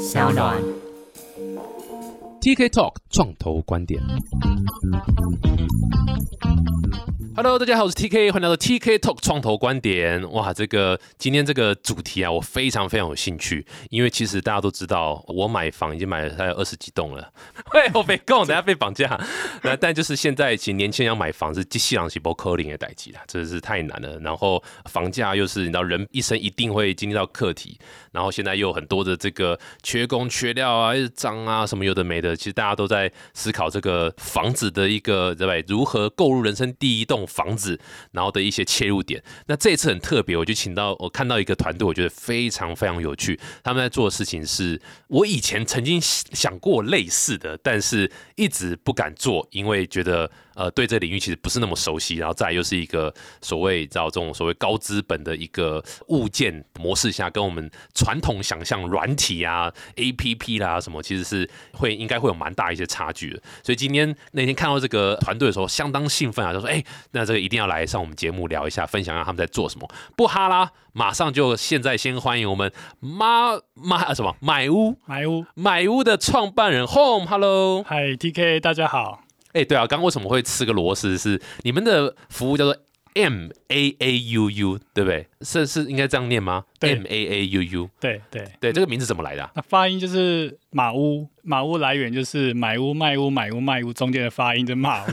小暖。TK Talk 创投观点。Hello，大家好，我是 TK，欢迎来到 TK Talk 创投观点。哇，这个今天这个主题啊，我非常非常有兴趣，因为其实大家都知道，我买房已经买了大概二十几栋了。喂，我被供，等下被绑架。那但就是现在，其实年轻人要买房是西朗西波科林的代际啦，真的是太难了。然后房价又是你知道，人一生一定会经历到课题。然后现在又有很多的这个缺工缺料啊，又涨啊什么有的没的，其实大家都在思考这个房子的一个对不对？如何购入人生第一栋房子，然后的一些切入点。那这一次很特别，我就请到我看到一个团队，我觉得非常非常有趣。他们在做的事情是我以前曾经想过类似的，但是一直不敢做，因为觉得。呃，对这领域其实不是那么熟悉，然后再又是一个所谓知道这种所谓高资本的一个物件模式下，跟我们传统想象软体啊、A P P 啦什么，其实是会应该会有蛮大一些差距的。所以今天那天看到这个团队的时候，相当兴奋啊，就说：“哎，那这个一定要来上我们节目聊一下，分享一下他们在做什么。”不哈啦，马上就现在先欢迎我们妈妈什么买屋买屋买屋的创办人 Home，Hello，嗨 TK，大家好。哎，对啊，刚刚为什么会吃个螺丝？是你们的服务叫做 M A A U U，对不对？是是应该这样念吗？M A A U U，对对对，这个名字怎么来的、啊？那发音就是马屋，马屋来源就是买屋卖屋买屋卖屋中间的发音，就马屋。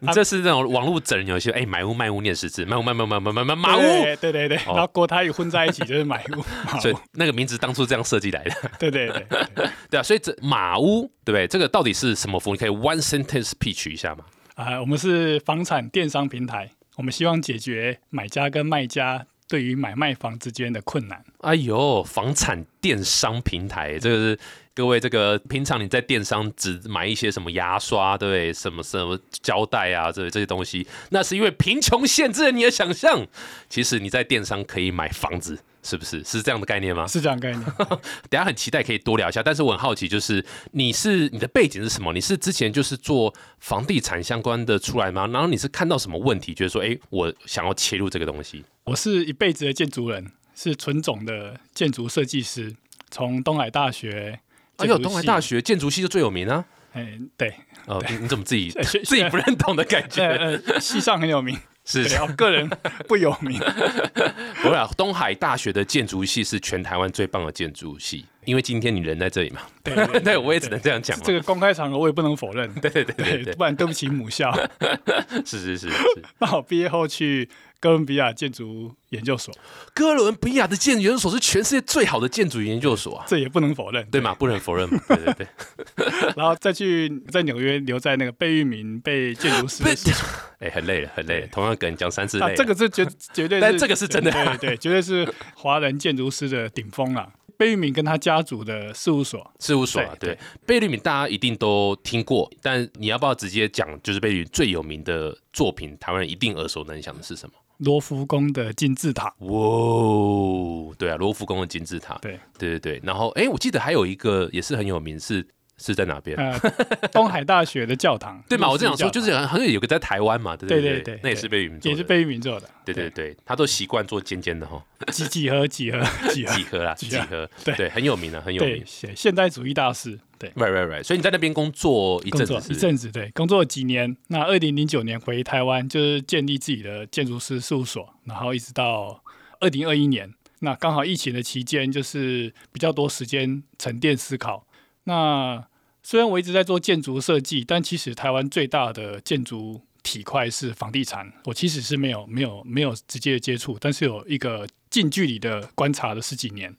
你这是那种网络整人游戏，哎，买屋卖屋念十字，买屋卖卖卖卖卖卖马屋，对对对，然后国台语混在一起就是买屋，所以那个名字当初这样设计来的。对对对 对啊，所以这马屋对不对？这个到底是什么服务？你可以 one sentence pitch 一下吗？啊，我们是房产电商平台，我们希望解决买家跟卖家对于买卖房之间的困难。哎呦，房产电商平台，这个是各位这个平常你在电商只买一些什么牙刷，对不对？什么什么胶带啊，这这些东西，那是因为贫穷限制了你的想象。其实你在电商可以买房子，是不是？是这样的概念吗？是这样概念。等下很期待可以多聊一下，但是我很好奇，就是你是你的背景是什么？你是之前就是做房地产相关的出来吗？然后你是看到什么问题，觉得说，哎，我想要切入这个东西？我是一辈子的建筑人。是纯种的建筑设计师，从东海大学。哎呦，东海大学建筑系就最有名啊！哎，对，哦，你怎么自己 自己不认同的感觉？呃，系上很有名，是我个人不有名。不是，东海大学的建筑系是全台湾最棒的建筑系，因为今天你人在这里嘛。对，对我也只能这样讲。这个公开场合我也不能否认。对对对对，不然对不起母校。是是是是。那我毕业后去。哥伦比亚建筑研究所，哥伦比亚的建筑研究所是全世界最好的建筑研究所啊，这也不能否认，对吗？不能否认，对对对。然后再去在纽约留在那个贝聿铭被建筑师，哎，很累了，很累了。同样梗讲三次累，这个是绝绝对，但这个是真的，对对，绝对是华人建筑师的顶峰啊。贝聿铭跟他家族的事务所，事务所啊，对，贝聿铭大家一定都听过，但你要不要直接讲，就是贝聿最有名的作品，台湾人一定耳熟能详的是什么？罗浮宫的金字塔。哇，对啊，罗浮宫的金字塔，对，对对对。然后，哎，我记得还有一个也是很有名，是。是在哪边？呃，东海大学的教堂，对嘛？我正想说，就是好像有个在台湾嘛，对对对对，那也是贝聿铭，也是贝聿铭做的。对对对，他都习惯做尖尖的哈，几几何几何 几何几何啦，几何，对对，很有名的，很有名，现代主义大师。对，right right right。所以你在那边工作一阵子，一阵子，对，工作几年。那二零零九年回台湾，就是建立自己的建筑师事务所，然后一直到二零二一年，那刚好疫情的期间，就是比较多时间沉淀思考。那虽然我一直在做建筑设计，但其实台湾最大的建筑体块是房地产。我其实是没有、没有、没有直接的接触，但是有一个近距离的观察了十几年。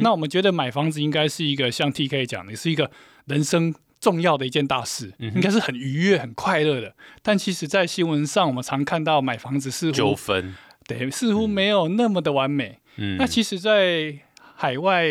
那我们觉得买房子应该是一个像 T K 讲的，是一个人生重要的一件大事，应该是很愉悦、很快乐的。但其实，在新闻上，我们常看到买房子似乎纠纷，对，似乎没有那么的完美。嗯，那其实，在海外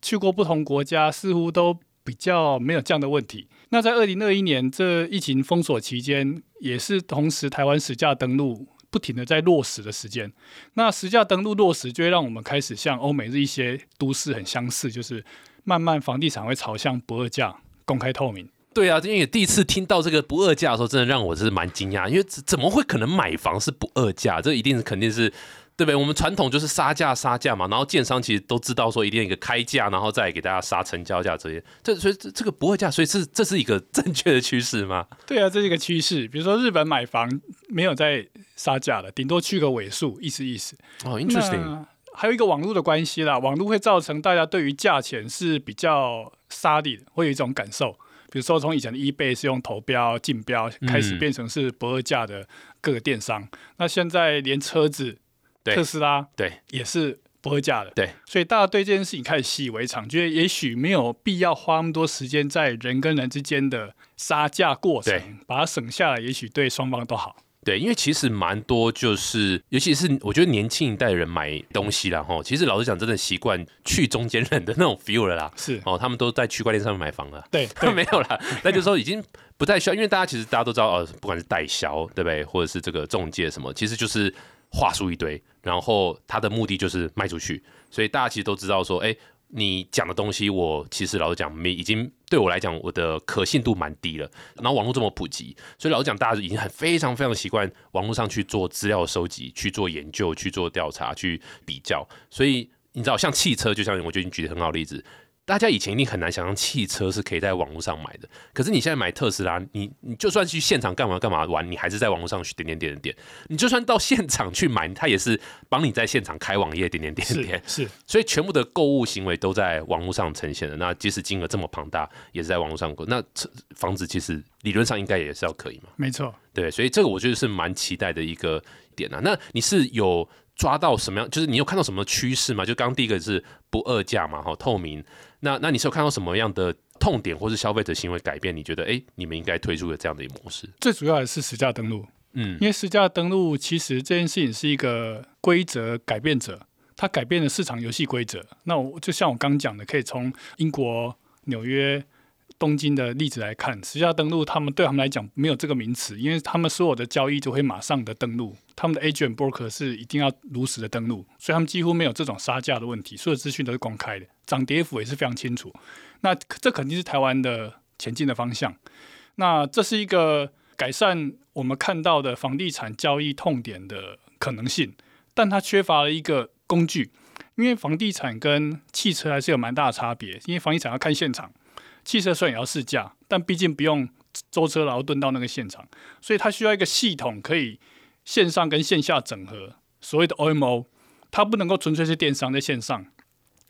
去过不同国家，似乎都。比较没有这样的问题。那在二零二一年这疫情封锁期间，也是同时台湾实价登录不停的在落实的时间。那实价登录落实，就会让我们开始像欧美日一些都市很相似，就是慢慢房地产会朝向不二价、公开透明。对啊，因为第一次听到这个不二价的时候，真的让我是蛮惊讶，因为怎么会可能买房是不二价？这一定是肯定是对不对？我们传统就是杀价杀价嘛，然后建商其实都知道说一定要一个开价，然后再给大家杀成交价这些，这所以这这个不会价，所以是这是一个正确的趋势吗？对啊，这是一个趋势。比如说日本买房没有在杀价了，顶多去个尾数，意思意思。哦，interesting。那还有一个网络的关系啦，网络会造成大家对于价钱是比较杀力的，会有一种感受。比如说从以前的 eBay 是用投标竞标，开始嗯变成是不二价的各个电商，那现在连车子对特斯拉对也是不会价的。对，所以大家对这件事情开始习以为常，觉得也许没有必要花那么多时间在人跟人之间的杀价过程，把它省下来，也许对双方都好。对，因为其实蛮多就是，尤其是我觉得年轻一代人买东西啦，哈，其实老实讲，真的习惯去中间人的那种 feel 了啦。是哦，他们都在区块链上面买房了。对 对没有啦，那就是说已经不太需要，因为大家其实大家都知道，哦，不管是代销，对不对，或者是这个中介什么，其实就是话术一堆，然后他的目的就是卖出去，所以大家其实都知道说，哎，你讲的东西，我其实老实讲，没已经对我来讲，我的可信度蛮低了。然后网络这么普及，所以老实讲，大家已经很非常非常习惯网络上去做资料收集、去做研究、去做调查、去比较。所以你知道，像汽车，就像我觉得你举的很好的例子，大家以前一定很难想象汽车是可以在网络上买的。可是你现在买特斯拉，你你就算去现场干嘛干嘛玩，你还是在网络上去点点点点点。你就算到现场去买，它也是帮你在现场开网页点点点点。是是，所以全部的购物行为都在网络上呈现的。那即使金额这么庞大，也是在网络上购。那车房子其实理论上应该也是要可以嘛？没错。对，所以这个我觉得是蛮期待的一个点啊。那你是有抓到什么样？就是你有看到什么趋势吗？就刚刚第一个是不二价嘛，哈，透明。那那你是有看到什么样的痛点或是消费者行为改变？你觉得哎，诶你们应该推出的这样的一个模式？最主要的是实价登录，嗯因为实价登录其实这件事情是一个规则改变者，它改变了市场游戏规则。那我就像我刚讲的，可以从英国、纽约、东京的例子来看，实价登录他们对他们来讲没有这个名词，因为他们所有的交易就会马上的登录，他们的 agent broker 是一定要如实的登录，所以他们几乎没有这种杀价的问题，所有资讯都是公开的，涨跌幅也是非常清楚。那这肯定是台湾的前进的方向。那这是一个改善我们看到的房地产交易痛点的可能性，但它缺乏了一个工具，因为房地产跟汽车还是有蛮大的差别。因为房地产要看现场，汽车虽然也要试驾，但毕竟不用舟车劳顿到那个现场，所以它需要一个系统可以线上跟线下整合，所谓的 OMO，它不能够纯粹是电商在线上，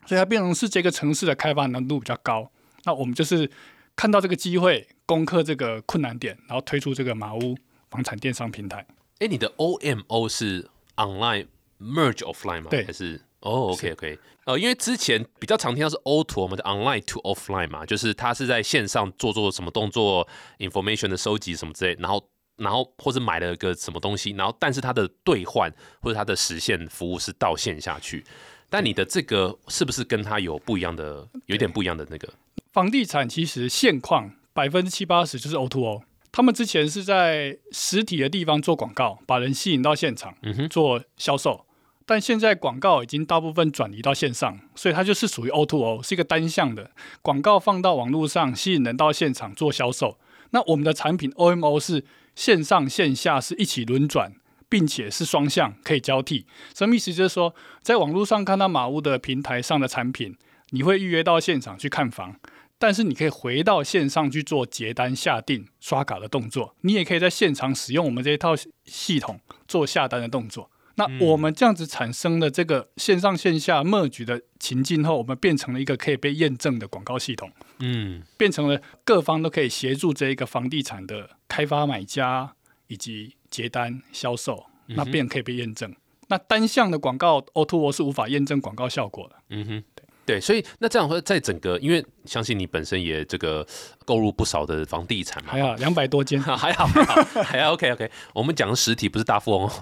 所以它变成是这个城市的开发难度比较高。那我们就是看到这个机会，攻克这个困难点，然后推出这个马屋房产电商平台。哎，你的 OMO 是 online merge offline 吗？对还是哦，OK OK，呃，因为之前比较常听到是 O to 我们的 online to offline 嘛，就是他是在线上做做什么动作，information 的收集什么之类，然后然后或者买了个什么东西，然后但是它的兑换或者它的实现服务是到线下去。但你的这个是不是跟它有不一样的，有一点不一样的那个？房地产其实现况百分之七八十就是 O to O，他们之前是在实体的地方做广告，把人吸引到现场嗯哼，做销售，但现在广告已经大部分转移到线上，所以它就是属于 O to O，是一个单向的广告放到网络上，吸引人到现场做销售。那我们的产品 OMO 是线上线下是一起轮转。并且是双向可以交替，什么意思？就是说，在网络上看到马屋的平台上的产品，你会预约到现场去看房，但是你可以回到线上去做结单、下定、刷卡的动作。你也可以在现场使用我们这一套系统做下单的动作。那我们这样子产生的这个线上线下 merge 的情境后，我们变成了一个可以被验证的广告系统，嗯，变成了各方都可以协助这一个房地产的开发、买家以及结单、销售，那便可以被验证。那单向的广告 O to O 是无法验证广告效果的。嗯哼，对，所以那这样会在整个，因为相信你本身也这个购入不少的房地产嘛，还好两百多间，还好，还好，还好 OK OK。我们讲的实体不是大富翁哦，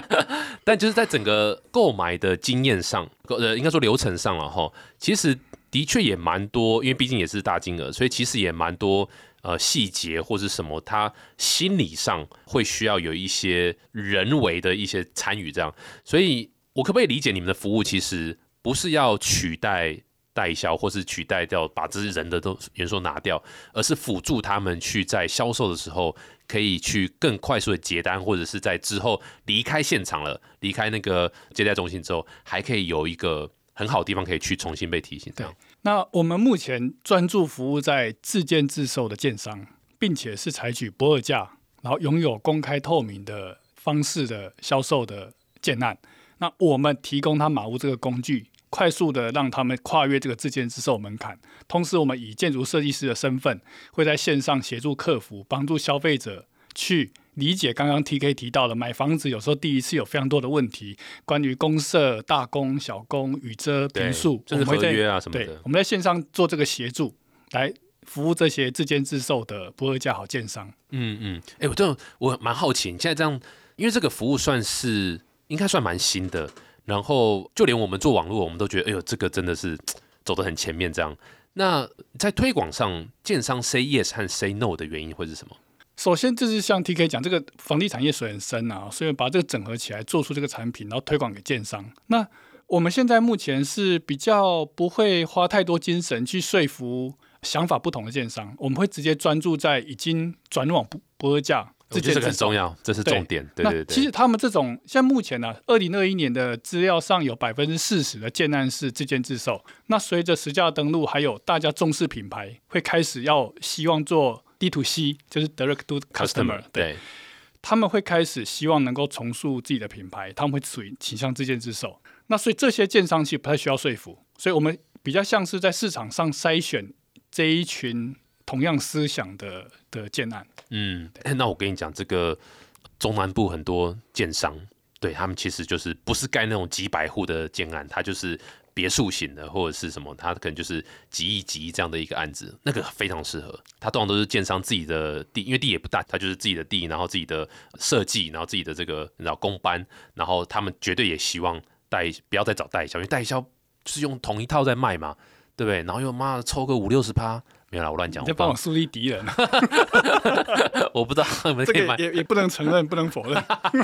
但就是在整个购买的经验上，呃，应该说流程上了哈，其实的确也蛮多，因为毕竟也是大金额，所以其实也蛮多呃细节或是什么，他心理上会需要有一些人为的一些参与，这样。所以我可不可以理解你们的服务其实不是要取代？代销或是取代掉，把这些人的都元素拿掉，而是辅助他们去在销售的时候可以去更快速的结单，或者是在之后离开现场了，离开那个接待中心之后，还可以有一个很好的地方可以去重新被提醒。这样，那我们目前专注服务在自建自售的建商，并且是采取不二价，然后拥有公开透明的方式的销售的建案。那我们提供他马屋这个工具，快速的让他们跨越这个自建自售门槛。同时，我们以建筑设计师的身份，会在线上协助客服，帮助消费者去理解刚刚 T K 提到的买房子有时候第一次有非常多的问题，关于公社、大公、小公、雨遮、平数，就是合约啊什么的。我们在线上做这个协助，来服务这些自建自售的不二价好建商。嗯嗯，哎，我这我蛮好奇，你现在这样，因为这个服务算是。应该算蛮新的，然后就连我们做网络，我们都觉得，哎呦，这个真的是走得很前面。这样，那在推广上，建商 say yes 和 say no 的原因会是什么？首先，就是像 T K 讲，这个房地产业水很深啊，所以把这个整合起来，做出这个产品，然后推广给建商。那我们现在目前是比较不会花太多精神去说服想法不同的建商，我们会直接专注在已经转往不不二价。这个很重要，这是重点。对对对。其实他们这种，像目前呢，二零二一年的资料上有百分之四十的建案是自建自售。那随着实价登录，还有大家重视品牌，会开始要希望做 D to C，就是 Direct to Customer。对。他们会开始希望能够重塑自己的品牌，他们会属于倾向自建自售。那所以这些建商其实不太需要说服，所以我们比较像是在市场上筛选这一群。同样思想的的建案，嗯，那我跟你讲，这个中南部很多建商，对他们其实就是不是盖那种几百户的建案，它就是别墅型的或者是什么，它可能就是几亿几亿这样的一个案子，那个非常适合。它通常都是建商自己的地，因为地也不大，它就是自己的地，然后自己的设计，然后自己的这个你知道公班，然后他们绝对也希望代不要再找代销，因为代销是用同一套在卖嘛，对不对？然后又妈的抽个五六十趴。没有啦，我乱讲。在帮我树立敌人。我不知道，这个也也不能承认，不能否认。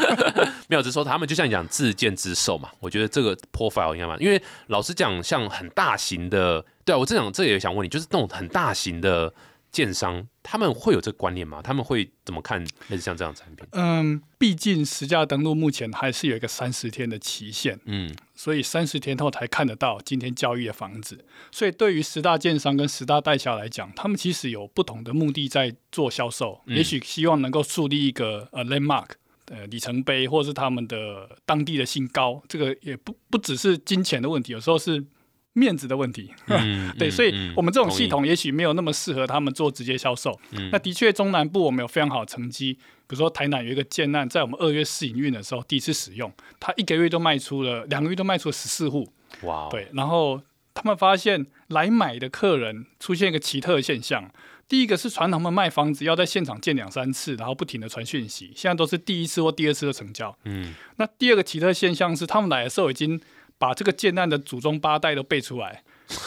没有，只是说他们就像讲自建自售嘛。我觉得这个 profile 应该嘛，因为老实讲，像很大型的，对啊，我正想这也想问你，就是那种很大型的。建商他们会有这个观念吗？他们会怎么看类似像这样的产品？嗯，毕竟实价登录目前还是有一个三十天的期限，嗯，所以三十天后才看得到今天交易的房子。所以对于十大建商跟十大代销来讲，他们其实有不同的目的在做销售，也许希望能够树立一个呃 landmark 呃里程碑，或者是他们的当地的新高。这个也不不只是金钱的问题，有时候是。面子的问题，对，所以我们这种系统也许没有那么适合他们做直接销售。那的确，中南部我们有非常好的成绩，比如说台南有一个建案，在我们二月试营运的时候第一次使用，他一个月都卖出了，两个月都卖出了十四户。哇！对，然后他们发现来买的客人出现一个奇特的现象，第一个是传统们卖房子要在现场见两三次，然后不停的传讯息，现在都是第一次或第二次的成交。嗯，那第二个奇特现象是他们来的时候已经。把这个建案的祖宗八代都背出来，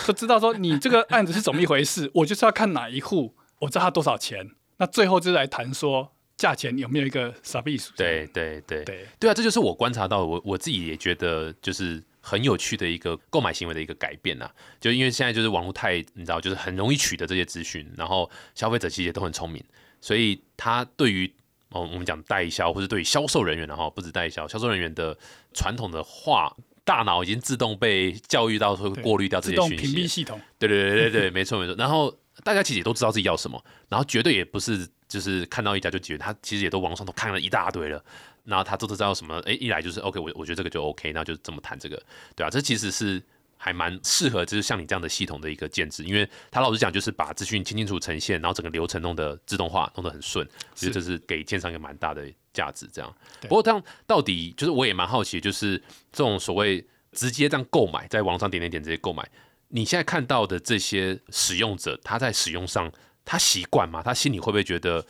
就知道说你这个案子是怎么一回事。我就是要看哪一户，我知道他多少钱。那最后就来谈说价钱有没有一个啥意思？对对对对对啊！这就是我观察到，我我自己也觉得就是很有趣的一个购买行为的一个改变呐。就因为现在就是网络太你知道，就是很容易取得这些资讯，然后消费者其实也都很聪明，所以他对于哦我们讲代销或者对于销售人员的哈，不止代销，销售人员的传统的话。大脑已经自动被教育到说过滤掉这些讯息，屏蔽系统。对对对对对，没错没错。然后大家其实也都知道自己要什么，然后绝对也不是就是看到一家就解决，他其实也都网上都看了一大堆了。然后他都知道什么，哎，一来就是 OK，我我觉得这个就 OK，那就这么谈这个，对啊，这其实是还蛮适合就是像你这样的系统的一个建制，因为他老实讲就是把资讯清清楚呈现，然后整个流程弄得自动化，弄得很顺，所以这是给建商一个蛮大的。价值这样，不过这样到底就是我也蛮好奇，就是这种所谓直接这样购买，在网上点点点直接购买，你现在看到的这些使用者，他在使用上他习惯吗？他心里会不会觉得？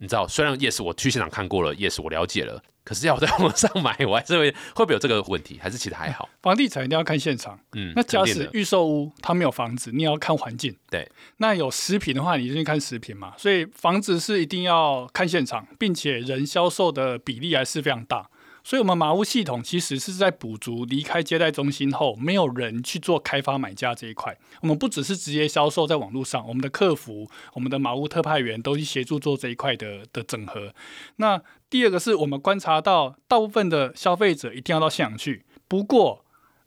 你知道，虽然 yes 我去现场看过了，yes 我了解了，可是要我在网上买，我还是会会不会有这个问题？还是其实还好？房地产一定要看现场，嗯，那假使预售屋它没有房子，你也要看环境，对。那有食品的话，你就看食品嘛。所以房子是一定要看现场，并且人销售的比例还是非常大。所以，我们马屋系统其实是在补足离开接待中心后，没有人去做开发买家这一块。我们不只是直接销售在网络上，我们的客服、我们的马屋特派员都去协助做这一块的的整合。那第二个是我们观察到，大部分的消费者一定要到现场去。不过，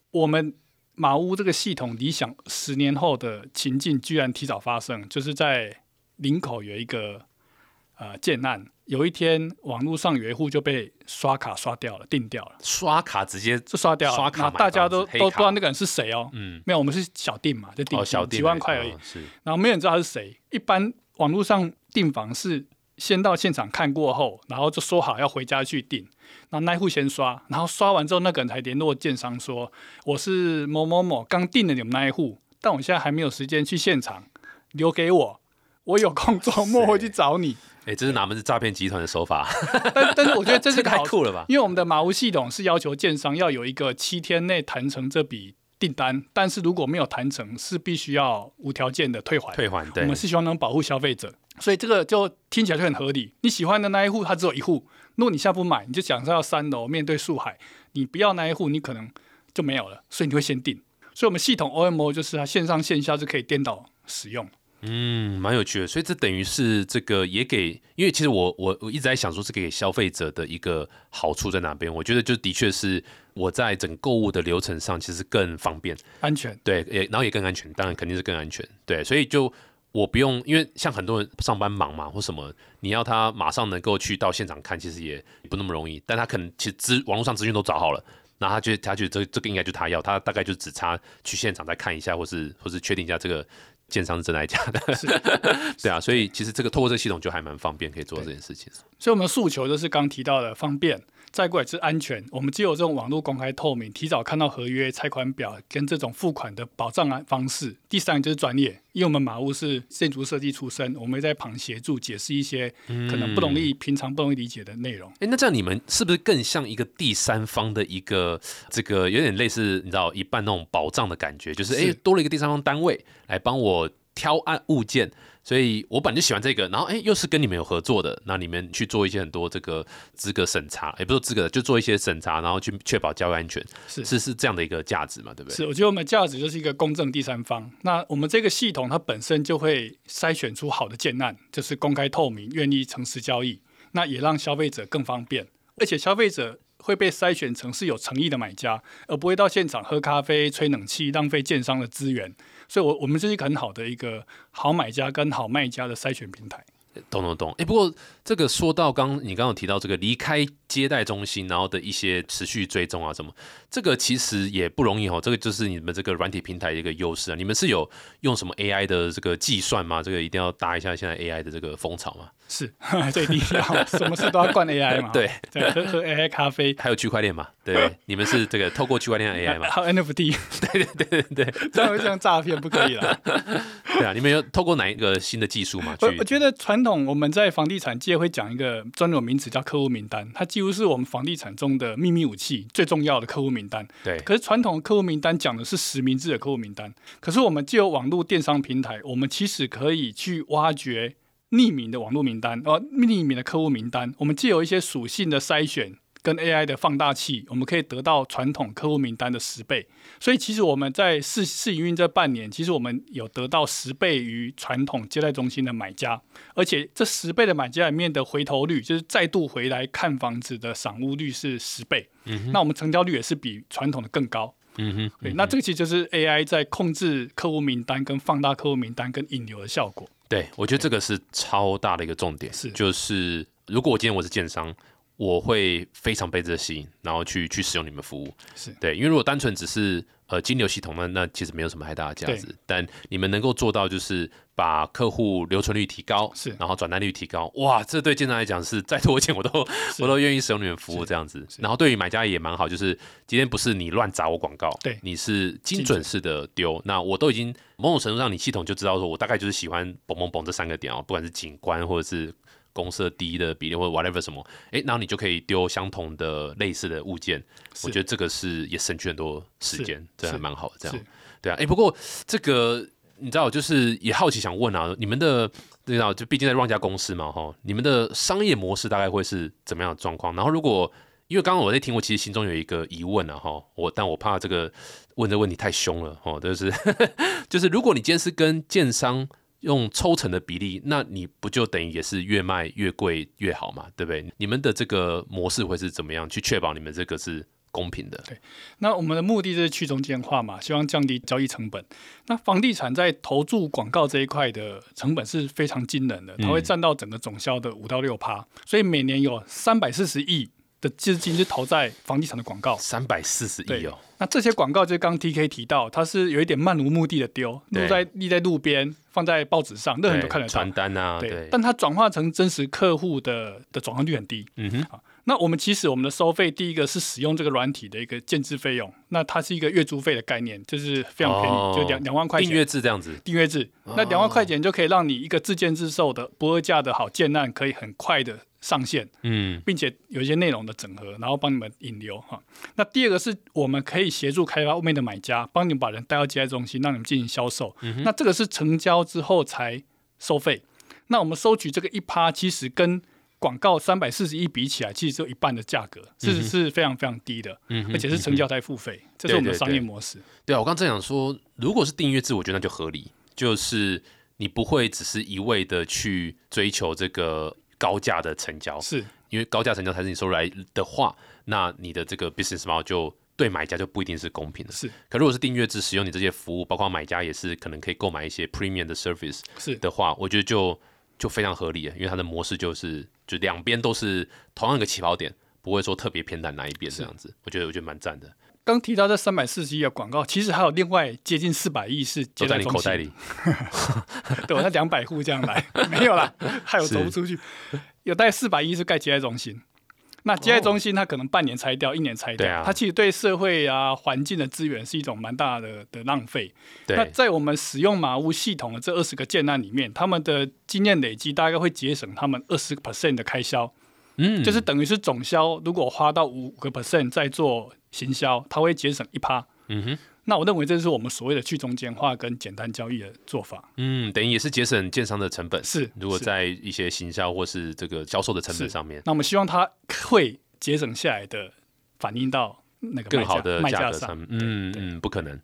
我们马屋这个系统理想十年后的情境居然提早发生，就是在林口有一个呃建案。有一天，网络上有一户就被刷卡刷掉了，定掉了。刷卡直接就刷掉了，刷卡大家都都都不知道那个人是谁哦。嗯，没有，我们是小定嘛，就定哦，小几万块而已。是，然后没人知道他是谁。一般网络上订房是先到现场看过后，然后就说好要回家去订。那那户先刷，然后刷完之后，那个人才联络建商说：“我是某某某，刚订了你们那一户，但我现在还没有时间去现场，留给我，我有空周末会去找你。”哎，这是哪门子诈骗集团的手法？但但是我觉得这是 太酷了吧？因为我们的马屋系统是要求建商要有一个七天内谈成这笔订单，但是如果没有谈成，是必须要无条件的退还。退还，对。我们是希望能保护消费者，所以这个就听起来就很合理。你喜欢的那一户，它只有一户，如果你下不买，你就想着要三楼面对树海，你不要那一户，你可能就没有了，所以你会先订。所以我们系统 OMO 就是它线上线下就可以颠倒使用。嗯，蛮有趣的，所以这等于是这个也给，因为其实我我我一直在想说，这个给消费者的一个好处在哪边？我觉得就的确是我在整购物的流程上其实更方便、安全，对，也然后也更安全，当然肯定是更安全，对，所以就我不用，因为像很多人上班忙嘛或什么，你要他马上能够去到现场看，其实也不那么容易，但他可能其实资网络上资讯都找好了，那他觉得他觉得这这个应该就他要，他大概就只差去现场再看一下，或是或是确定一下这个。建商是真来假的，对啊，所以其实这个透过这个系统就还蛮方便，可以做这件事情。所以我们的诉求就是刚提到的方便，再过来是安全。我们只有这种网络公开透明，提早看到合约、拆款表跟这种付款的保障啊方式。第三个就是专业，因为我们马屋是建筑设计出身，我们在旁协助解释一些可能不容易、平常不容易理解的内容。哎，那这样你们是不是更像一个第三方的一个这个有点类似你知道一半那种保障的感觉？就是哎，多了一个第三方单位来帮我。挑案物件，所以我本来就喜欢这个，然后哎，又是跟你们有合作的，那你们去做一些很多这个资格审查，也不是资格，就做一些审查，然后去确保交易安全，是是是这样的一个价值嘛，对不对？是，我觉得我们价值就是一个公正第三方。那我们这个系统它本身就会筛选出好的建案，就是公开透明，愿意诚实交易，那也让消费者更方便，而且消费者会被筛选成是有诚意的买家，而不会到现场喝咖啡、吹冷气，浪费建商的资源。所以，我我们是一个很好的一个好买家跟好卖家的筛选平台。懂懂懂。哎，不过这个说到刚你刚刚提到这个离开接待中心，然后的一些持续追踪啊什么，这个其实也不容易哦。这个就是你们这个软体平台的一个优势啊。你们是有用什么 AI 的这个计算吗？这个一定要搭一下现在 AI 的这个风潮吗？是，这一定要，什么事都要灌 AI 嘛。对，喝喝 AI 咖啡，还有区块链嘛。对，你们是这个透过区块链 AI 嘛？还有 NFT。对对对对对，这样像诈骗不可以了。对啊，你们有透过哪一个新的技术吗？我我觉得传统我们在房地产界会讲一个专有名词叫客户名单，它几乎是我们房地产中的秘密武器，最重要的客户名单。对。可是传统客户名单讲的是实名制的客户名单，可是我们既有网络电商平台，我们其实可以去挖掘。匿名的网络名单，呃，匿名的客户名单，我们借有一些属性的筛选跟 AI 的放大器，我们可以得到传统客户名单的十倍。所以其实我们在试试营运这半年，其实我们有得到十倍于传统接待中心的买家，而且这十倍的买家里面的回头率，就是再度回来看房子的赏屋率是十倍。嗯，那我们成交率也是比传统的更高。嗯哼，对，那这个其实就是 AI 在控制客户名单、跟放大客户名单、跟引流的效果。对，我觉得这个是超大的一个重点，是就是如果我今天我是建商，我会非常被这吸引，然后去去使用你们服务，是。对，因为如果单纯只是呃金流系统，那那其实没有什么太大的价值，但你们能够做到就是把客户留存率提高，是，然后转单率提高，哇，这对建商来讲是再多钱我都 我都愿意使用你们服务这样子，然后对于买家也蛮好，就是今天不是你乱砸我广告，对，你是精准式的丢，那我都已经。某种程度上，你系统就知道说，我大概就是喜欢嘣嘣嘣这三个点哦，不管是景观或者是公设低的比例或者 whatever 什么，哎，然后你就可以丢相同的类似的物件。我觉得这个是也省去很多时间，这还蛮好的。这样，对啊，哎，不过这个你知道，就是也好奇想问啊，你们的知道就毕竟在 run 家公司嘛，哈，你们的商业模式大概会是怎么样的状况？然后如果因为刚刚我在听，我其实心中有一个疑问啊，哈，我但我怕这个问的问题太凶了，哦，就是 就是如果你今天是跟建商用抽成的比例，那你不就等于也是越卖越贵越好嘛，对不对？你们的这个模式会是怎么样去确保你们这个是？公平的，对。那我们的目的就是去中间化嘛，希望降低交易成本。那房地产在投注广告这一块的成本是非常惊人的，它会占到整个总销的五到六趴，所以每年有三百四十亿的资金是投在房地产的广告。三百四十亿哦。那这些广告就刚 T K 提到，它是有一点漫无目的的丢，立在立在路边，放在报纸上，任何人都看得到。传单啊，对。但它转化成真实客户的的转化率很低。嗯哼。那我们其实我们的收费，第一个是使用这个软体的一个建制费用，那它是一个月租费的概念，就是非常便宜，就两两万块钱。订阅制这样子。订阅制，那两万块钱就可以让你一个自建自售的不二价的好建案，可以很快的上线，嗯，并且有一些内容的整合，然后帮你们引流哈。那第二个是我们可以协助开发外面的买家，帮你们把人带到接待中心，让你们进行销售。那这个是成交之后才收费。那我们收取这个一趴，其实跟广告三百四十一比起来，其实只有一半的价格，这是是非常非常低的，而且是成交才付费，这是我们的商业模式。对啊，我刚才想说，如果是订阅制，我觉得那就合理，就是你不会只是一味的去追求这个高价的成交，是因为高价成交才是你收入来的话，那你的这个 business model 就对买家就不一定是公平的。是，可如果是订阅制，使用你这些服务，包括买家也是可能可以购买一些 premium 的 service 是的话，我觉得就就非常合理因为它的模式就是。就两边都是同样一个起跑点，不会说特别偏袒哪一边这样子。我觉得我觉得蛮赞的。刚提到这三百四十亿的广告，其实还有另外接近四百亿是接在你口袋里。对，那两百户这样来 没有啦，还有走不出去。有大概四百亿是盖接待中心。那接待中心它可能半年拆掉，一年拆掉，它其实对社会啊环境的资源是一种蛮大的的浪费。那在我们使用马屋系统的这二十个建案里面，他们的经验累积大概会节省他们二十个 percent 的开销。嗯，就是等于是总销，如果花到五个 percent 在做行销，它会节省一趴。嗯哼。那我认为这是我们所谓的去中间化跟简单交易的做法。嗯，等于也是节省建商的成本。是，如果在一些行销或是这个销售的成本上面，那我们希望它会节省下来的，反映到那个更好的价格上。嗯嗯，不可能。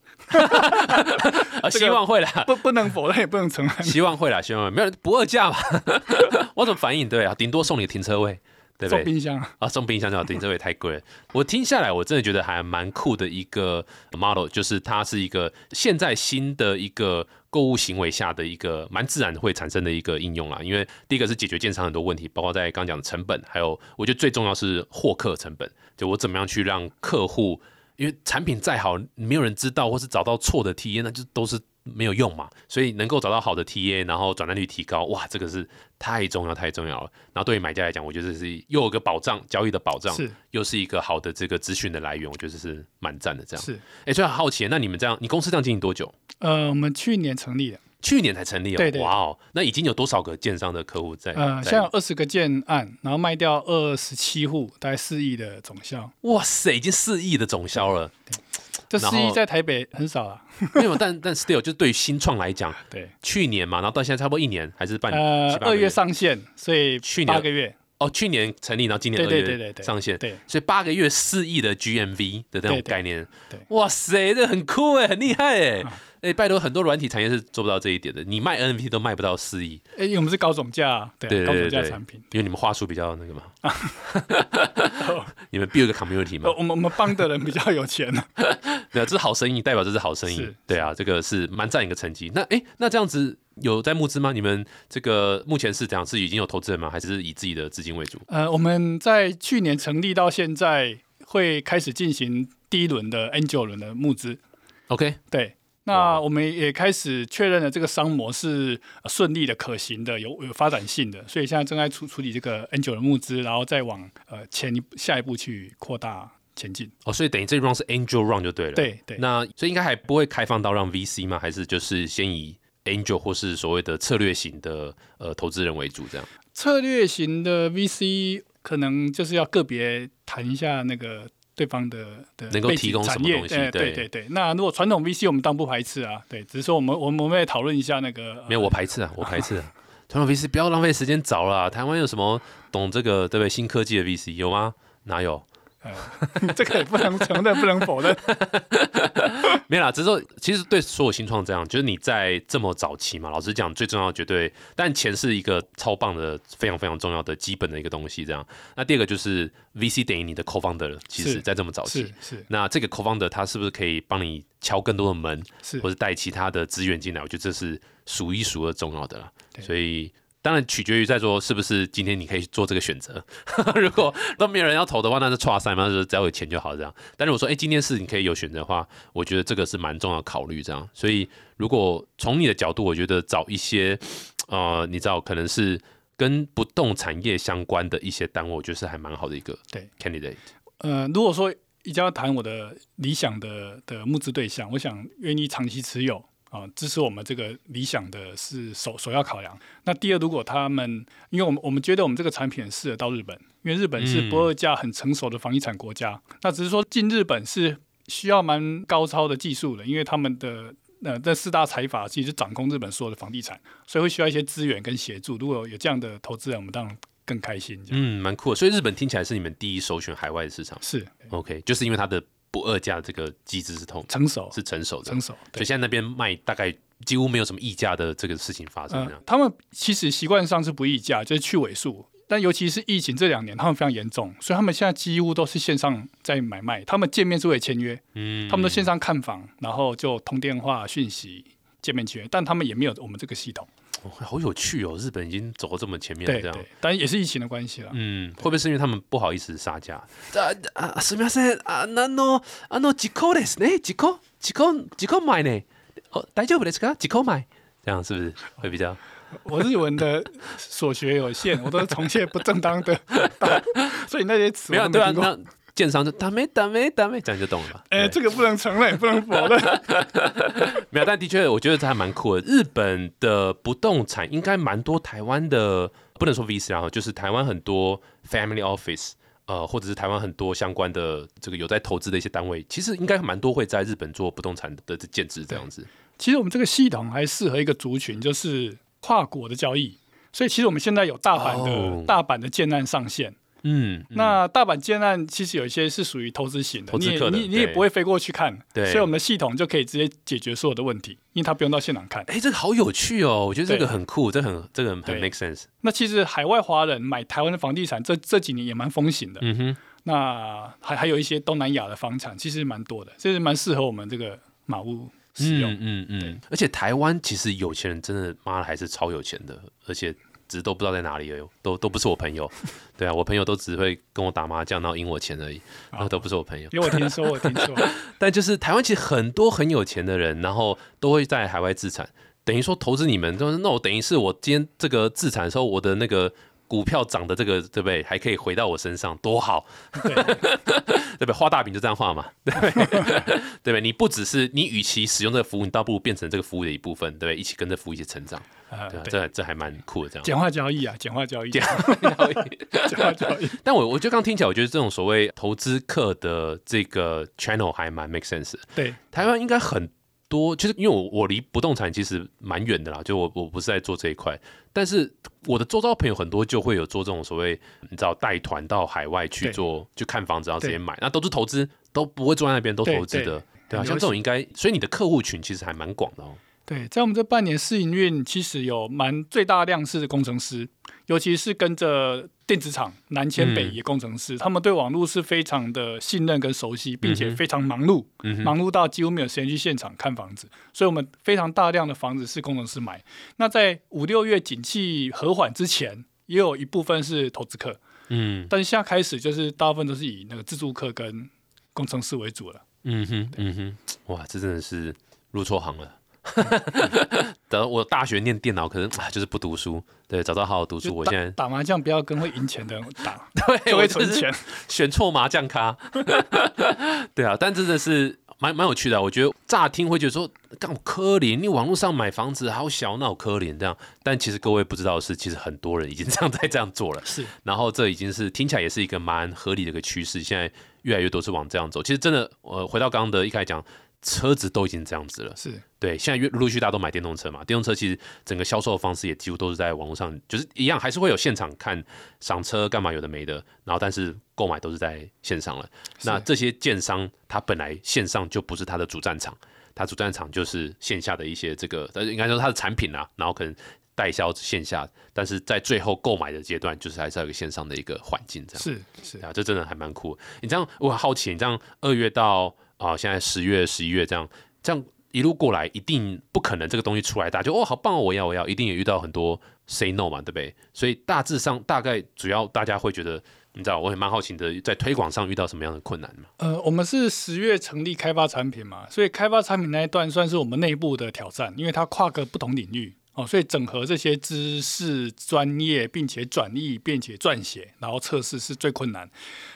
希望会啦，不不能否认也不能承认。希望会啦，希望没有不二价嘛。我怎么反应？对啊，顶多送你停车位。送冰箱啊！送冰箱就好，顶这也太贵了。我听下来，我真的觉得还蛮酷的一个 model，就是它是一个现在新的一个购物行为下的一个蛮自然会产生的一个应用啦。因为第一个是解决建商很多问题，包括在刚讲的成本，还有我觉得最重要是获客成本。就我怎么样去让客户，因为产品再好，没有人知道或是找到错的体验，那就都是。没有用嘛，所以能够找到好的 TA，然后转单率提高，哇，这个是太重要太重要了。然后对于买家来讲，我觉得是又有个保障，交易的保障，是又是一个好的这个资讯的来源，我觉得是蛮赞的。这样是，哎，所以好奇，那你们这样，你公司这样经营多久？呃，我们去年成立的，去年才成立哦。对对。哇哦，那已经有多少个建商的客户在？呃，现在有二十个建案，然后卖掉二十七户，大概四亿的总销。哇塞，已经四亿的总销了。这四亿在台北很少啊，没有，但但 still 就对于新创来讲，对，去年嘛，然后到现在差不多一年还是半年，呃，二月上线，所以去年。八个月，哦，去年成立，然后今年二月上线，对，所以八个月四亿的 GMV 的那种概念，对，哇塞，这很酷哎，很厉害哎。哎，拜托，很多软体产业是做不到这一点的。你卖 NFT 都卖不到四亿。哎，因为我们是高总价，对高总价产品。因为你们话术比较那个嘛。你们 build 个 community 嘛。我们我们帮的人比较有钱呢。对啊，这是好生意，代表这是好生意。对啊，这个是蛮占一个成绩。那哎，那这样子有在募资吗？你们这个目前是这样，是已经有投资人吗？还是以自己的资金为主？呃，我们在去年成立到现在，会开始进行第一轮的 Angel 轮的募资。OK，对。那我们也开始确认了这个商模是顺利的、可行的、有有发展性的，所以现在正在处处理这个 Angel 的募资，然后再往呃前一下一步去扩大前进。哦，所以等于这一 round 是 Angel round 就对了。对对。那所以应该还不会开放到让 VC 吗？还是就是先以 Angel 或是所谓的策略型的呃投资人为主这样？策略型的 VC 可能就是要个别谈一下那个。对方的的能够提供什么东西？对对对对。那如果传统 VC 我们当不排斥啊，对，只是说我们我们我们也讨论一下那个。没有我排斥啊，我排斥。传统 VC 不要浪费时间找了。台湾有什么懂这个对不对？新科技的 VC 有吗？哪有？呃，这个也不能承认，不能否认。没有啦，只是说，其实对所有新创这样，就是你在这么早期嘛，老实讲，最重要绝对，但钱是一个超棒的、非常非常重要的基本的一个东西。这样，那第二个就是 VC 等于你的 co-founder 了。其实，在这么早期是，是那这个 co-founder 他是不是可以帮你敲更多的门，是或者带其他的资源进来？我觉得这是数一数二重要的了。所以。当然取决于在说是不是今天你可以做这个选择。如果都没有人要投的话，那是错赛嘛，那就是只要有钱就好这样。但是我说哎、今天是你可以有选择的话，我觉得这个是蛮重要的考虑这样。所以如果从你的角度，我觉得找一些呃，你知道可能是跟不动产业相关的一些单位，我觉得是还蛮好的一个对 candidate。呃，如果说一家要谈我的理想的的募资对象，我想愿意长期持有啊、支持我们这个理想的是首首要考量。那第二，如果他们，因为我们我们觉得我们这个产品很适合到日本，因为日本是嗯不二价很成熟的房地产国家。那只是说进日本是需要蛮高超的技术的，因为他们的。呃，这四大财阀其实掌控日本所有的房地产，所以会需要一些资源跟协助。如果有这样的投资人，我们当然更开心。嗯，蛮酷的。所以日本听起来是你们第一首选海外的市场。是 OK，就是因为它的不二价这个机制是通成熟，是成熟的，成熟。所以现在那边卖大概几乎没有什么溢价的这个事情发生。他们其实习惯上是不溢价，就是去尾数。但尤其是疫情这两年，他们非常严重，所以他们现在几乎都是线上在买卖。他们见面是会签约，嗯他们都线上看房，然后就通电话讯息见面签约，但他们也没有我们这个系统。哦好有趣哦，日本已经走到这么前面了，这样。对对，但也是疫情的关系了。嗯，会不会是因为他们不好意思杀价？啊啊，すみません、あのあの自口ですね、自口自口自口买呢？哦，大丈夫ですか？自口买，这样是不是会比较？我日文的所学有限，我都是从事不正当的，所以那些词没有对啊，我都没听过。那 建商就打没打没打没，这样就懂了吧？哎、对这个不能承认，不能否认。没有，但的确，我觉得这还蛮酷的。日本的不动产应该蛮多台湾的，不能说 VC 啊，就是台湾很多 family office，呃，或者是台湾很多相关的这个有在投资的一些单位，其实应该蛮多会在日本做不动产的建制这样子。其实我们这个系统还适合一个族群，就是跨国的交易。所以其实我们现在有大阪的、哦大阪的建案上线。嗯，嗯那大阪建案其实有一些是属于投资型的，你你你也不会飞过去看，对所以我们的系统就可以直接解决所有的问题，因为它不用到现场看。哎、这个好有趣哦！我觉得这个很酷，这很这个很很 make sense。那其实海外华人买台湾的房地产，这这几年也蛮风行的。嗯哼，那还还有一些东南亚的房产，其实蛮多的，这是蛮适合我们这个马屋使用。嗯嗯嗯，而且台湾其实有钱人真的妈的还是超有钱的，而且只是都不知道在哪里而已，都都不是我朋友。对啊，我朋友都只会跟我打麻将，然后赢我钱而已，然后都不是我朋友。因为我听说，我听说，但就是台湾其实很多很有钱的人，然后都会在海外资产，等于说投资你们，就是那我等于是我今天这个资产的时候，我的那个股票涨的这个对不对，还可以回到我身上，多好，对 对不对？画大饼就这样画嘛，对不对？对不对？你不只是你，与其使用这个服务，你倒不如变成这个服务的一部分，对不对？一起跟着服务一起成长，对啊，这这还蛮酷的，这样。简化交易啊，简化交易，简简化交易。但我我觉得刚听起来，我觉得这种所谓投资客的这个 channel 还蛮 make sense 的。对，台湾应该很多，其实因为我我离不动产其实蛮远的啦，就我我不是在做这一块，但是我的周遭朋友很多就会有做这种所谓你知道带团到海外去做，去看房子然后直接对买，那都是投资，都不会坐在那边都投资的，对。啊，像这种应该，所以你的客户群其实还蛮广的哦。对，在我们这半年试营运，其实有蛮最大量是工程师，尤其是跟着电子厂南迁北移的工程师，他们对网络是非常的信任跟熟悉，并且非常忙碌，嗯，忙碌到几乎没有时间去现场看房子，所以我们非常大量的房子是工程师买。那在五六月景气和缓之前，也有一部分是投资客，嗯但是现在开始就是大部分都是以那个自助客跟工程师为主了。嗯哼嗯哼，哇，这真的是入错行了。等我大学念电脑，可能啊就是不读书，对，早知道好好读书。我现在打麻将不要跟会赢钱的人打，对会存钱。选错麻将咖，对啊，但真的是蛮蛮有趣的啊、我觉得乍听会觉得说，干我科林，你网络上买房子好小，那我科林这样。但其实各位不知道的是，其实很多人已经这样在这样做了。是然后这已经是听起来也是一个蛮合理的一个趋势，现在越来越多是往这样走。其实真的，呃，回到刚刚的一开始讲，车子都已经这样子了。是对，现在越陆陆续大家都买电动车嘛，电动车其实整个销售的方式也几乎都是在网络上，就是一样，还是会有现场看赏车干嘛有的没的，然后但是购买都是在线上了。那这些建商他本来线上就不是他的主战场，他主战场就是线下的一些这个，呃，应该说他的产品啊，然后可能代销线下，但是在最后购买的阶段，就是还是要有线上的一个环境这样。是是啊，这真的还蛮酷。你这样，我很好奇，你这样二月到啊、现在十月、十一月这样，这样一路过来，一定不可能这个东西出来，大家就哦好棒哦，我要我要，一定也遇到很多 say no 嘛，对不对？所以大致上大概主要大家会觉得，你知道，我也蛮好奇的，在推广上遇到什么样的困难嘛？呃，我们是十月成立开发产品嘛，所以开发产品那一段算是我们内部的挑战，因为它跨个不同领域哦，所以整合这些知识、专业，并且转译，并且撰写，然后测试是最困难。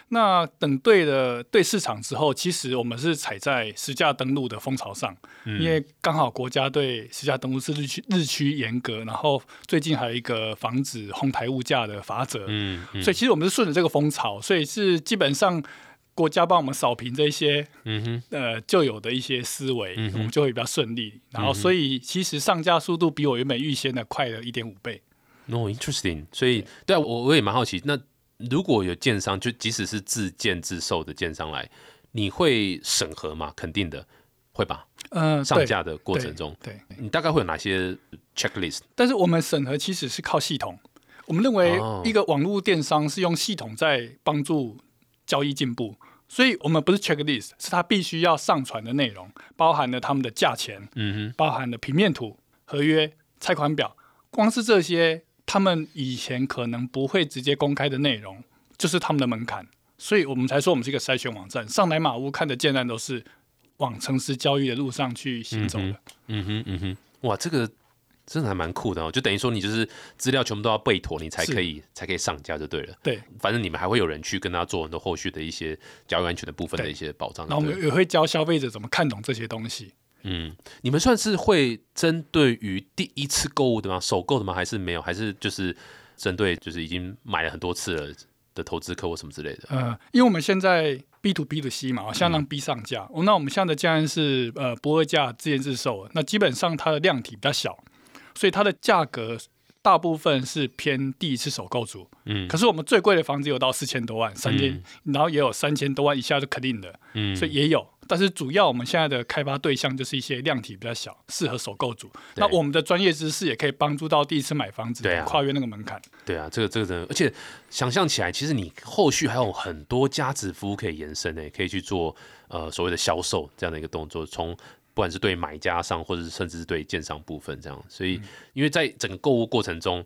那等对了对市场之后，其实我们是踩在实价登录的风潮上，因为刚好国家对实价登录是日趋日趋严格，然后最近还有一个防止哄抬物价的法则，嗯嗯所以其实我们是顺着这个风潮，所以是基本上国家帮我们扫平这些嗯哼，呃旧有的一些思维，嗯我们就会比较顺利。然后，所以其实上架速度比我原本预先的快了一点五倍。No interesting，所以对啊，我我也蛮好奇，那如果有建商，就即使是自建自售的建商来，你会审核吗？肯定的，会吧？嗯、对上架的过程中，对，你大概会有哪些 checklist？但是我们审核其实是靠系统。我们认为哦一个网络电商是用系统在帮助交易进步，所以我们不是 checklist，是它必须要上传的内容，包含了他们的价钱，嗯包含了平面图、合约、拆款表，光是这些，他们以前可能不会直接公开的内容，就是他们的门槛。所以我们才说我们是一个筛选网站，上来马屋看的建案都是往诚实交易的路上去行走的。哼，嗯哼，嗯哼，哇，这个真的还蛮酷的哦，就等于说你就是资料全部都要备妥，你才可以才可以上架就对了。对，反正你们还会有人去跟他做很多后续的一些交易安全的部分的一些保障然后我。们也会教消费者怎么看懂这些东西。嗯，你们算是会针对于第一次购物的吗？首购的吗？还是没有？还是就是针对就是已经买了很多次了的投资客或什么之类的？呃，因为我们现在 B to B 的 C 嘛，相当 B 上架。哦，那我们现在的价案是呃不二价自建自售，那基本上它的量体比较小，所以它的价格大部分是偏第一次首购族。嗯可是我们最贵的房子有到四千多万，三千、然后也有三千多万以下就肯定的，嗯所以也有。但是主要我们现在的开发对象就是一些量体比较小，适合首购组。那我们的专业知识也可以帮助到第一次买房子对啊跨越那个门槛。对啊，这个这个真的，而且想象起来，其实你后续还有很多价值服务可以延伸诶，可以去做呃所谓的销售这样的一个动作，从不管是对买家上，或者是甚至是对建商部分这样。所以，因为在整个购物过程中，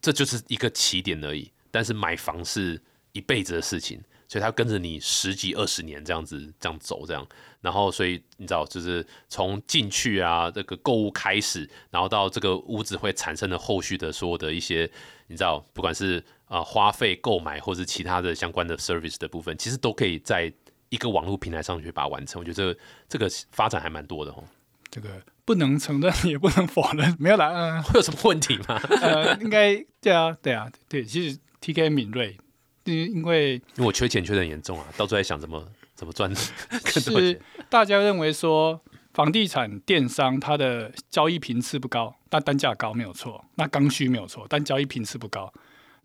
这就是一个起点而已，但是买房是一辈子的事情，所以它跟着你十几二十年这样子这样走这样。然后，所以你知道，就是从进去啊，这个购物开始，然后到这个屋子会产生的后续的所有的一些，你知道，不管是呃花费购买或是其他的相关的 service 的部分，其实都可以在一个网络平台上去把它完成。我觉得这个这个发展还蛮多的哦。这个不能承认也不能否认，没有啦，嗯、会有什么问题吗？呃，应该对啊，对啊，对，其实 T K 敏锐，因因为因为我缺钱缺的很严重啊，到处在想怎么怎么赚 更多是钱。大家认为说房地产电商它的交易频次不高，但单价高没有错，那刚需没有错，但交易频次不高。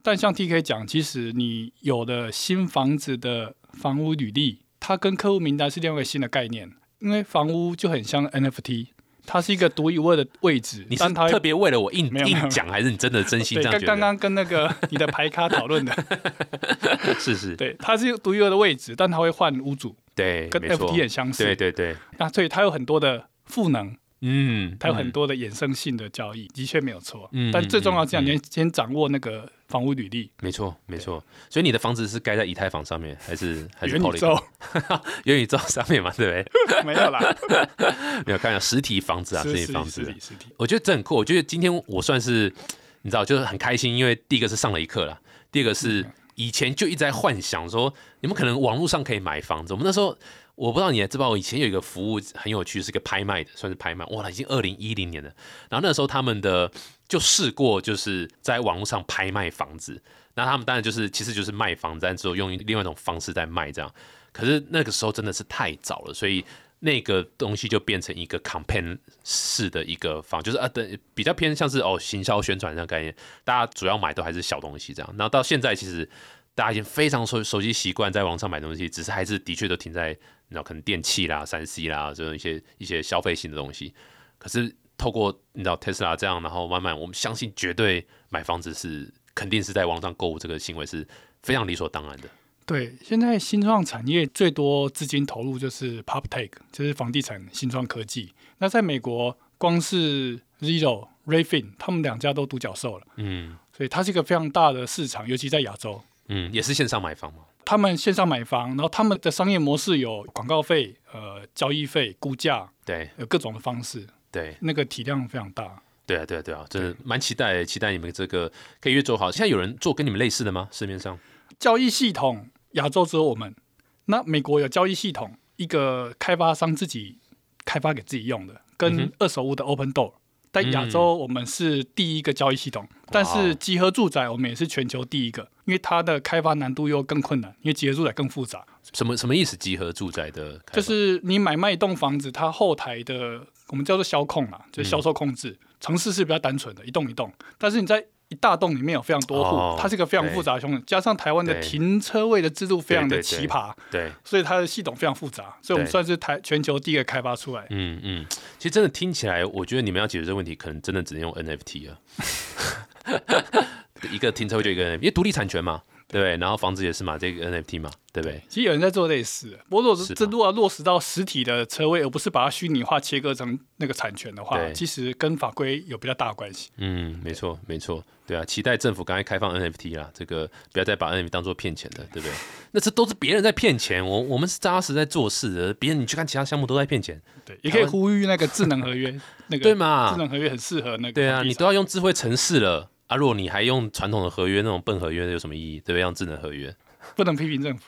但像 T K 讲，其实你有的新房子的房屋履历，它跟客户名单是另外一个新的概念，因为房屋就很像 NFT，它是一个独一无二的位置，你是特别为了我硬硬讲，还是你真的真心对，这样觉得？刚刚刚跟那个你的牌咖讨论的，是是，对，它是独一无二的位置，但它会换屋主，跟对跟 NFT 很相似。对对对，那所以它有很多的赋能，嗯，它有很嗯多的衍生性的交易，的确没有错。嗯但最重要嗯是这样，你先先掌握那个房屋履历，没错没错。所以你的房子是盖在以太坊上面，还是还是元宇？宙 元宇宙上面嘛，对不对 没有啦，对？没有看到实体房子啊，实体房子实。体实体，我觉得这很酷。我觉得今天我算是你知道，就是很开心，因为第一个是上了一课了，第二个是以前就一直在幻想说，你们可能网络上可以买房子。我们那时候我不知道你还知不知道，我以前有一个服务很有趣，是个拍卖的，算是拍卖，哇，已经二零一零年了。然后那时候他们的就试过，就是在网络上拍卖房子。那他们当然就是其实就是卖房子，但之后用另外一种方式在卖这样。可是那个时候真的是太早了，所以那个东西就变成一个 campaign 式的一个房，就是啊，对，比较偏向是哦行销宣传这样概念，大家主要买都还是小东西这样。然后到现在其实大家已经非常熟熟悉习惯在网上买东西，只是还是的确都停在那可能电器啦、三 C 啦这种一些一些消费性的东西。可是透过你知道 Tesla 这样，然后慢慢我们相信绝对买房子是肯定是在网上购物这个行为是非常理所当然的。对，现在新创产业最多资金投入就是 PopTech，就是房地产新创科技。那在美国，光是 Zero、Rayfin 他们两家都独角兽了，嗯所以它是一个非常大的市场，尤其在亚洲。嗯，也是线上买房嘛。他们线上买房，然后他们的商业模式有广告费、呃交易费、估价，对有各种的方式，对那个体量非常大。对啊对啊对啊，真的蛮期待，期待你们这个可以越做好。现在有人做跟你们类似的吗？市面上？交易系统亚洲只有我们，那美国有交易系统，一个开发商自己开发给自己用的，嗯跟二手屋的 Open Door。在亚洲，我们是第一个交易系统，但是集合住宅我们也是全球第一个，因为它的开发难度又更困难，因为集合住宅更复杂。什么什么意思？集合住宅的就是你买卖一栋房子，它后台的我们叫做销控啦，就是销售控制。城市是比较单纯的，一栋一栋，但是你在一大栋里面有非常多户，哦它是一个非常复杂的系统，加上台湾的停车位的制度非常的对对对奇葩，对，所以它的系统非常复杂，所以我们算是台全球第一个开发出来。嗯嗯，其实真的听起来，我觉得你们要解决这个问题，可能真的只能用 NFT 了。一个停车位就一个 NFT，因为独立产权嘛，对？然后房子也是嘛，这个 NFT 嘛，对不对？其实有人在做类似，不过如果是这如果要落实到实体的车位，而不是把它虚拟化切割成那个产权的话，其实跟法规有比较大的关系。嗯，没错，没错，对啊，期待政府赶快开放 NFT 啦，这个不要再把 NFT 当做骗钱的，对不对？那这都是别人在骗钱，我我们是扎实在做事的，别人你去看其他项目都在骗钱，对，也可以呼吁那个智能合约，那个对嘛智能合约很适合那个对啊，你都要用智慧城市了啊！如果你还用传统的合约那种笨合约，有什么意义？对不对？用智能合约 不能批评政府。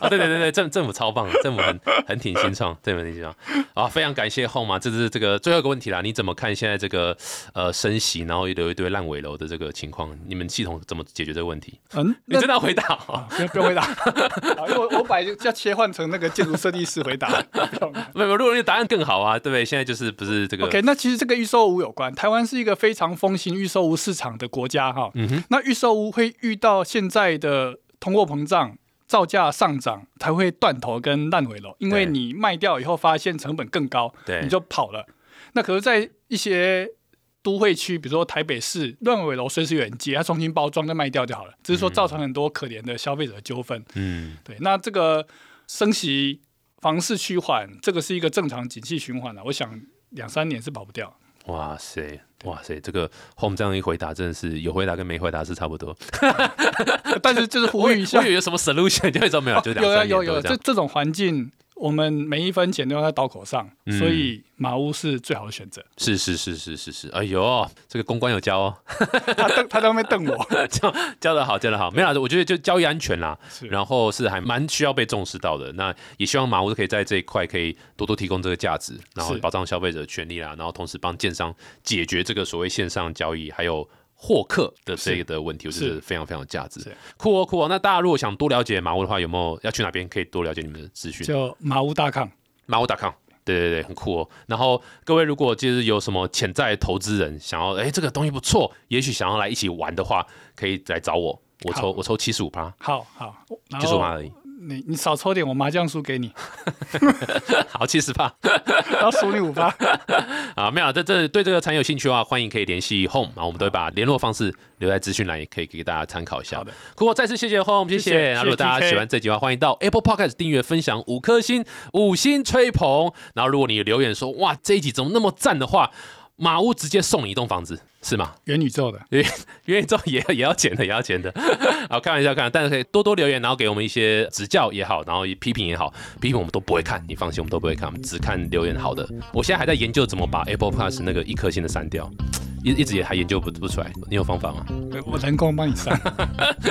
啊！对对对对，政政府超棒，政府很很挺新创，政府很挺新创啊！非常感谢 Home 啊，这是这个最后一个问题啦，你怎么看现在这个呃升息，然后又留一堆烂尾楼的这个情况？你们系统怎么解决这个问题？嗯，你真的要回答哦？啊，不用不用回答，好因为我我本来就要切换成那个建筑设计师回答。不用没有，如果你的答案更好啊，对不对？现在就是不是这个 OK，那其实这个预售屋有关，台湾是一个非常风行预售屋市场的国家哈。嗯哼，那预售屋会遇到现在的通货膨胀、造价上涨，才会断头跟烂尾楼，因为你卖掉以后发现成本更高，对你就跑了。那可是，在一些都会区，比如说台北市，烂尾楼随时有人接，它重新包装再卖掉就好了。只是说造成很多可怜的消费者的纠纷。嗯对，那这个升息、房市趋缓，这个是一个正常景气循环了、我想两三年是跑不掉。哇塞哇塞，这个 Home 这样一回答，真的是有回答跟没回答是差不多。但是就是呼吁一下我以，为有什么 solution，就会说没有，就两有三有有有。这这种环境，我们每一分钱都要在刀口上，嗯所以马屋是最好的选择。是是是是是是，哎呦，这个公关有教哦，他瞪他在那边瞪我，教教的好，教的好。没有啦，我觉得就交易安全啦，然后是还蛮需要被重视到的。那也希望马屋可以在这一块可以多多提供这个价值，然后保障消费者的权利啦，然后同时帮建商解决这个所谓线上交易还有。获客的这个的问题，我觉得是非常非常有价值是。酷哦酷哦！那大家如果想多了解马屋的话，有没有要去哪边可以多了解你们的资讯？就马屋大康。马屋 .com。对对对，很酷哦。然后各位如果就是有什么潜在投资人想要，哎，这个东西不错，也许想要来一起玩的话，可以来找我，我抽我抽七十五趴，好好，七十五趴而已。你你少抽点，我麻将输给你，好，七十趴然后输你五八。啊，没有，这这对这个产业有兴趣的话，欢迎可以联系 Home，啊我们都会把联络方式留在资讯栏，也可以给大家参考一下好。的，再次谢谢 Home，谢谢谢那如果大家喜欢这集的话，欢迎到 Apple Podcast 订阅、分享五颗星，五星吹捧。然后如果你留言说哇这一集怎么那么赞的话，马屋直接送你一栋房子，是吗？元宇宙的，元宇宙也也要钱的，也要钱的。好，开玩笑，开玩笑，但是可以多多留言，然后给我们一些指教也好，然后批评也好，批评我们都不会看，你放心，我们都不会看，我们只看留言好的。我现在还在研究怎么把 Apple Plus 那个一颗星的删掉，一一直也还研究不不出来，你有方法吗？我人工帮你删。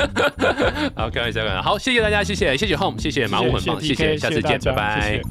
好，开玩笑，开玩笑。好，谢谢大家，谢谢，谢谢 Home，谢谢马武很棒，谢谢谢谢，下次见，拜拜。